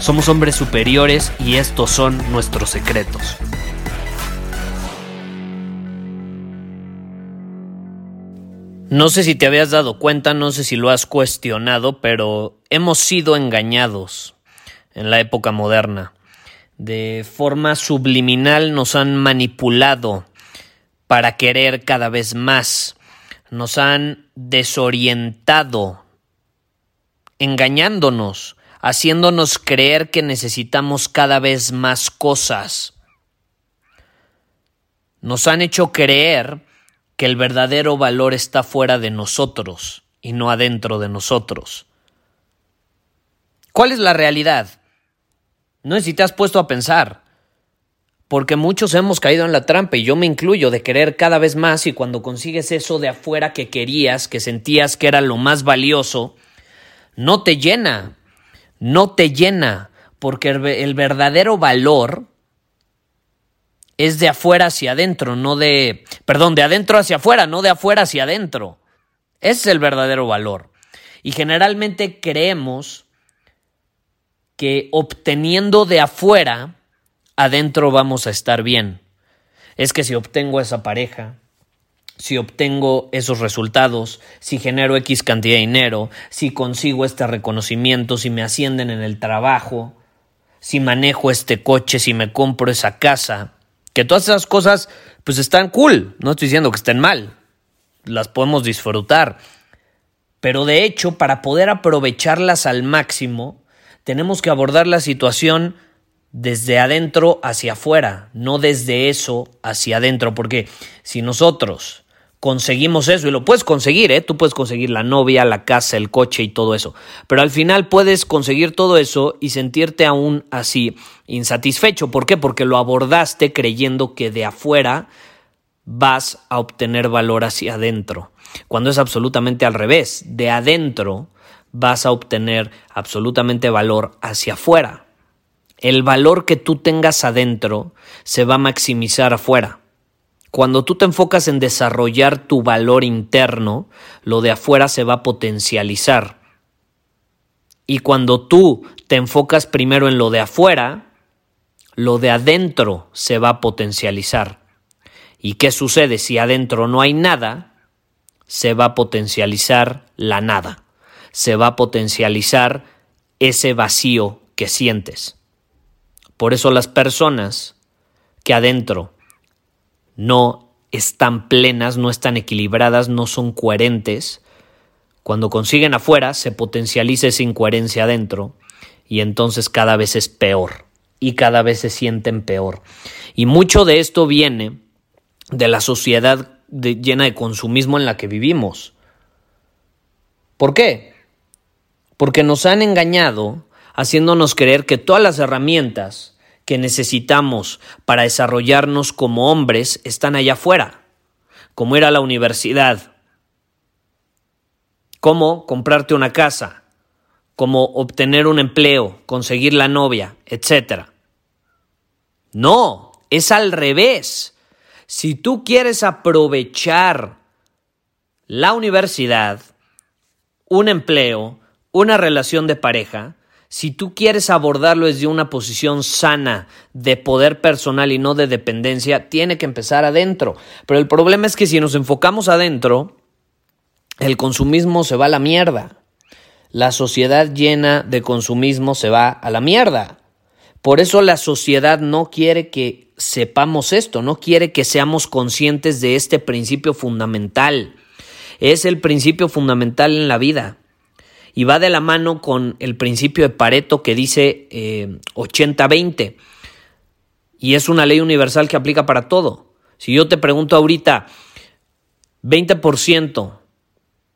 Somos hombres superiores y estos son nuestros secretos. No sé si te habías dado cuenta, no sé si lo has cuestionado, pero hemos sido engañados en la época moderna. De forma subliminal nos han manipulado para querer cada vez más. Nos han desorientado, engañándonos, haciéndonos creer que necesitamos cada vez más cosas. Nos han hecho creer que el verdadero valor está fuera de nosotros y no adentro de nosotros. ¿Cuál es la realidad? No sé si te has puesto a pensar, porque muchos hemos caído en la trampa y yo me incluyo de querer cada vez más y cuando consigues eso de afuera que querías, que sentías que era lo más valioso, no te llena, no te llena, porque el, verdadero valor es de afuera hacia adentro, no de, perdón, de adentro hacia afuera, no de afuera hacia adentro. Ese es el verdadero valor. Y generalmente creemos que obteniendo de afuera, adentro vamos a estar bien. Es que si obtengo esa pareja, si obtengo esos resultados, si genero X cantidad de dinero, si consigo este reconocimiento, si me ascienden en el trabajo, si manejo este coche, si me compro esa casa, que todas esas cosas pues están cool, no estoy diciendo que estén mal, las podemos disfrutar. Pero de hecho, para poder aprovecharlas al máximo, tenemos que abordar la situación desde adentro hacia afuera, no desde eso hacia adentro, porque si nosotros conseguimos eso, y lo puedes conseguir, ¿eh? tú puedes conseguir la novia, la casa, el coche y todo eso, pero al final puedes conseguir todo eso y sentirte aún así insatisfecho. ¿Por qué? Porque lo abordaste creyendo que de afuera vas a obtener valor hacia adentro, cuando es absolutamente al revés, de adentro vas a obtener absolutamente valor hacia afuera. El valor que tú tengas adentro se va a maximizar afuera. Cuando tú te enfocas en desarrollar tu valor interno, lo de afuera se va a potencializar. Y cuando tú te enfocas primero en lo de afuera, lo de adentro se va a potencializar. ¿Y qué sucede si adentro no hay nada? Se va a potencializar la nada. Se va a potencializar ese vacío que sientes. Por eso las personas que adentro no están plenas, no están equilibradas, no son coherentes. Cuando consiguen afuera, se potencializa esa incoherencia adentro y entonces cada vez es peor y cada vez se sienten peor. Y mucho de esto viene de la sociedad llena de consumismo en la que vivimos. ¿Por qué? Porque nos han engañado haciéndonos creer que todas las herramientas que necesitamos para desarrollarnos como hombres están allá afuera, como ir a la universidad, como comprarte una casa, como obtener un empleo, conseguir la novia, etc. No, es al revés. Si tú quieres aprovechar la universidad, un empleo, una relación de pareja, si tú quieres abordarlo desde una posición sana de poder personal y no de dependencia, tiene que empezar adentro. Pero el problema es que si nos enfocamos adentro, el consumismo se va a la mierda. La sociedad llena de consumismo se va a la mierda. Por eso la sociedad no quiere que sepamos esto, no quiere que seamos conscientes de este principio fundamental. Es el principio fundamental en la vida. Y va de la mano con el principio de Pareto que dice 80-20. Eh, y es una ley universal que aplica para todo. Si yo te pregunto ahorita, 20%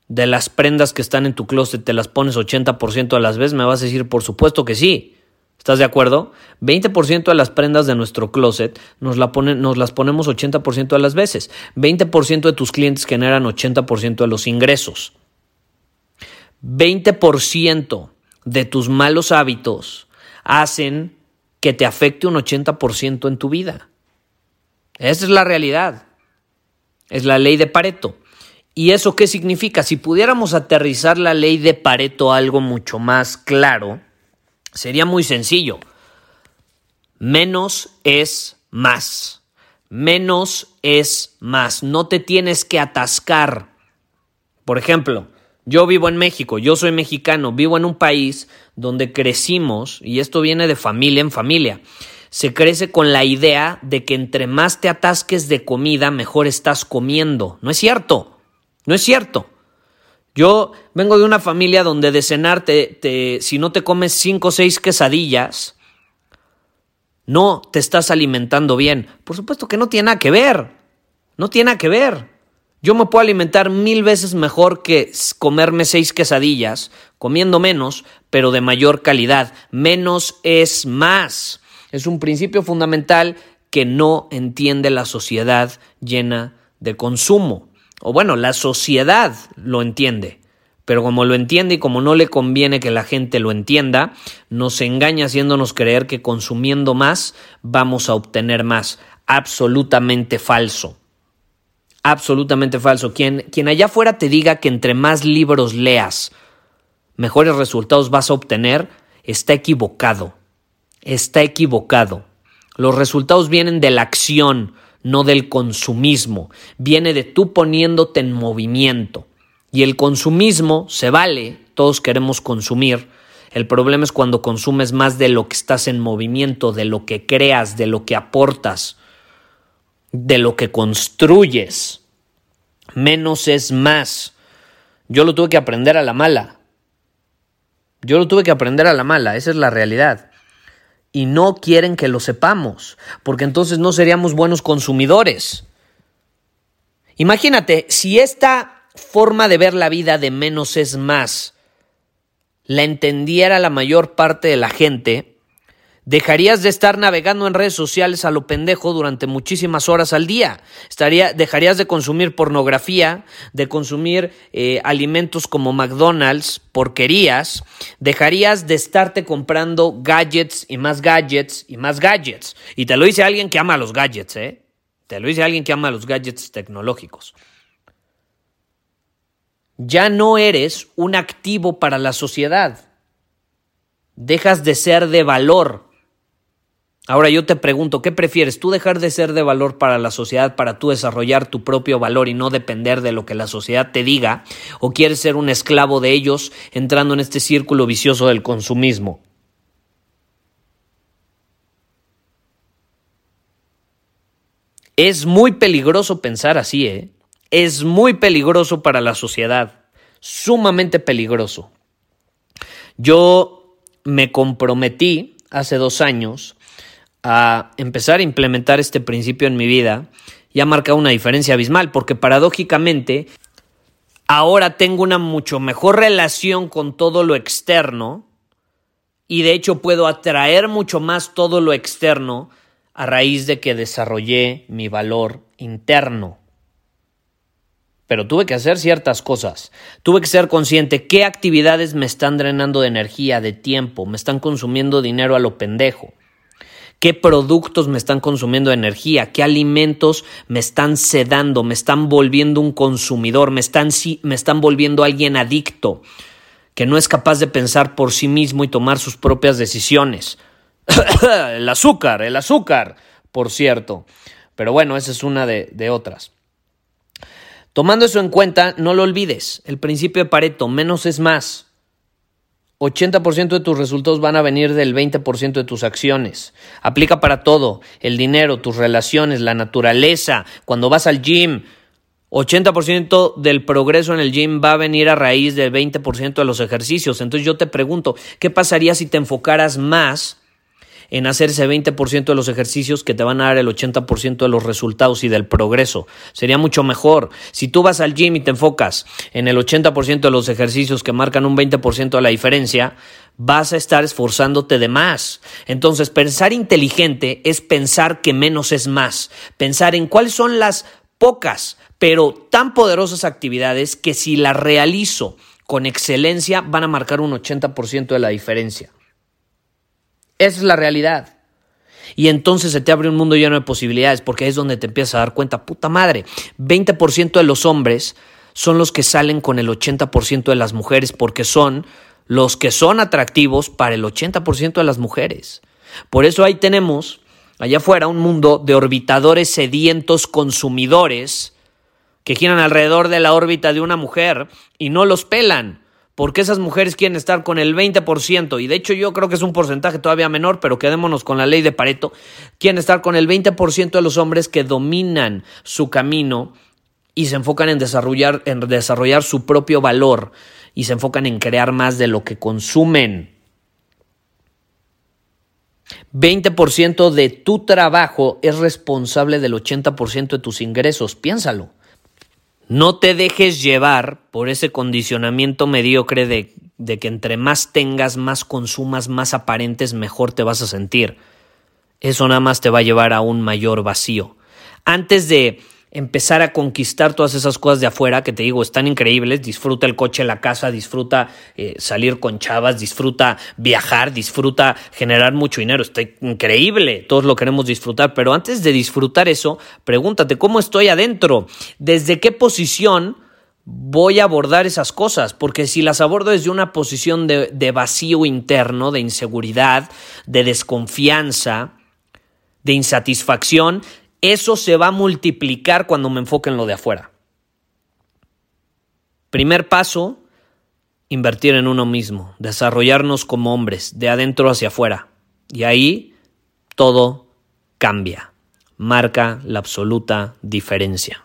de las prendas que están en tu closet te las pones 80% a las veces, me vas a decir, por supuesto que sí. ¿Estás de acuerdo? 20% de las prendas de nuestro closet nos, nos las ponemos 80% de las veces. 20% de tus clientes generan 80% de los ingresos. 20% de tus malos hábitos hacen que te afecte un 80% en tu vida. Esa es la realidad. Es la ley de Pareto. ¿Y eso qué significa? Si pudiéramos aterrizar la ley de Pareto algo mucho más claro, sería muy sencillo. Menos es más. Menos es más. No te tienes que atascar. Por ejemplo, yo vivo en México, yo soy mexicano, vivo en un país donde crecimos, y esto viene de familia en familia, se crece con la idea de que entre más te atasques de comida, mejor estás comiendo. No es cierto, no es cierto. Yo vengo de una familia donde de cenar, te, si no te comes cinco o seis quesadillas, no te estás alimentando bien. Por supuesto que no tiene nada que ver. No tiene nada que ver. Yo me puedo alimentar mil veces mejor que comerme seis quesadillas, comiendo menos, pero de mayor calidad. Menos es más. Es un principio fundamental que no entiende la sociedad llena de consumo o bueno, la sociedad lo entiende, pero como lo entiende y como no le conviene que la gente lo entienda, nos engaña haciéndonos creer que consumiendo más vamos a obtener más. Absolutamente falso. Absolutamente falso. Quien, quien allá afuera te diga que entre más libros leas, mejores resultados vas a obtener, está equivocado. Está equivocado. Los resultados vienen de la acción, no del consumismo. Viene de tú poniéndote en movimiento. Y el consumismo se vale, todos queremos consumir. El problema es cuando consumes más de lo que estás en movimiento, de lo que creas, de lo que aportas, de lo que construyes. Menos es más. Yo lo tuve que aprender a la mala. Yo lo tuve que aprender a la mala, esa es la realidad y no quieren que lo sepamos, porque entonces no seríamos buenos consumidores. Imagínate, si esta forma de ver la vida de menos es más la entendiera la mayor parte de la gente, Dejarías de estar navegando en redes sociales a lo pendejo durante muchísimas horas al día. Estaría, dejarías de consumir pornografía, de consumir eh, alimentos como McDonald's, porquerías. Dejarías de estarte comprando gadgets y más gadgets y más gadgets. Y te lo dice alguien que ama los gadgets, ¿eh? Te lo dice alguien que ama los gadgets tecnológicos. Ya no eres un activo para la sociedad. Dejas de ser de valor Ahora yo te pregunto, ¿qué prefieres? ¿Tú dejar de ser de valor para la sociedad para tú desarrollar tu propio valor y no depender de lo que la sociedad te diga? ¿O quieres ser un esclavo de ellos entrando en este círculo vicioso del consumismo? Es muy peligroso pensar así, ¿eh? Es muy peligroso para la sociedad, sumamente peligroso. Yo me comprometí hace dos años a empezar a implementar este principio en mi vida y ha marcado una diferencia abismal, porque paradójicamente ahora tengo una mucho mejor relación con todo lo externo y de hecho puedo atraer mucho más todo lo externo a raíz de que desarrollé mi valor interno. Pero tuve que hacer ciertas cosas. Tuve que ser consciente qué actividades me están drenando de energía, de tiempo, me están consumiendo dinero a lo pendejo qué productos me están consumiendo energía, qué alimentos me están sedando, me están volviendo un consumidor, me están, me están volviendo alguien adicto, que no es capaz de pensar por sí mismo y tomar sus propias decisiones. el azúcar, el azúcar, por cierto. Pero bueno, esa es una de, de otras. Tomando eso en cuenta, no lo olvides, el principio de Pareto, menos es más. 80% de tus resultados van a venir del 20% de tus acciones. Aplica para todo, el dinero, tus relaciones, la naturaleza, cuando vas al gym, 80% del progreso en el gym va a venir a raíz del 20% de los ejercicios. Entonces yo te pregunto, ¿qué pasaría si te enfocaras más en hacer ese 20% de los ejercicios que te van a dar el 80% de los resultados y del progreso? Sería mucho mejor. Si tú vas al gym y te enfocas en el 80% de los ejercicios que marcan un 20% de la diferencia, vas a estar esforzándote de más. Entonces, pensar inteligente es pensar que menos es más. Pensar en cuáles son las pocas pero tan poderosas actividades que si las realizo con excelencia van a marcar un 80% de la diferencia. Esa es la realidad. Y entonces se te abre un mundo lleno de posibilidades porque es donde te empiezas a dar cuenta, puta madre, 20% de los hombres son los que salen con el 80% de las mujeres porque son los que son atractivos para el 80% de las mujeres. Por eso ahí tenemos allá afuera un mundo de orbitadores sedientos consumidores que giran alrededor de la órbita de una mujer y no los pelan, porque esas mujeres quieren estar con el 20%, y de hecho yo creo que es un porcentaje todavía menor, pero quedémonos con la ley de Pareto, quieren estar con el 20% de los hombres que dominan su camino y se enfocan en desarrollar, en desarrollar su propio valor y se enfocan en crear más de lo que consumen. 20% de tu trabajo es responsable del 80% de tus ingresos, piénsalo. No te dejes llevar por ese condicionamiento mediocre de, de, que entre más tengas, más consumas, más aparentes, mejor te vas a sentir. Eso nada más te va a llevar a un mayor vacío. Antes de empezar a conquistar todas esas cosas de afuera que te digo están increíbles. Disfruta el coche, la casa, disfruta eh, salir con chavas, disfruta viajar, disfruta generar mucho dinero. Está increíble, todos lo queremos disfrutar. Pero antes de disfrutar eso, pregúntate cómo estoy adentro, desde qué posición voy a abordar esas cosas, porque si las abordo desde una posición de, de vacío interno, de inseguridad, de desconfianza, de insatisfacción, eso se va a multiplicar cuando me enfoque en lo de afuera. Primer paso, invertir en uno mismo, desarrollarnos como hombres, de adentro hacia afuera. Y ahí todo cambia, marca la absoluta diferencia.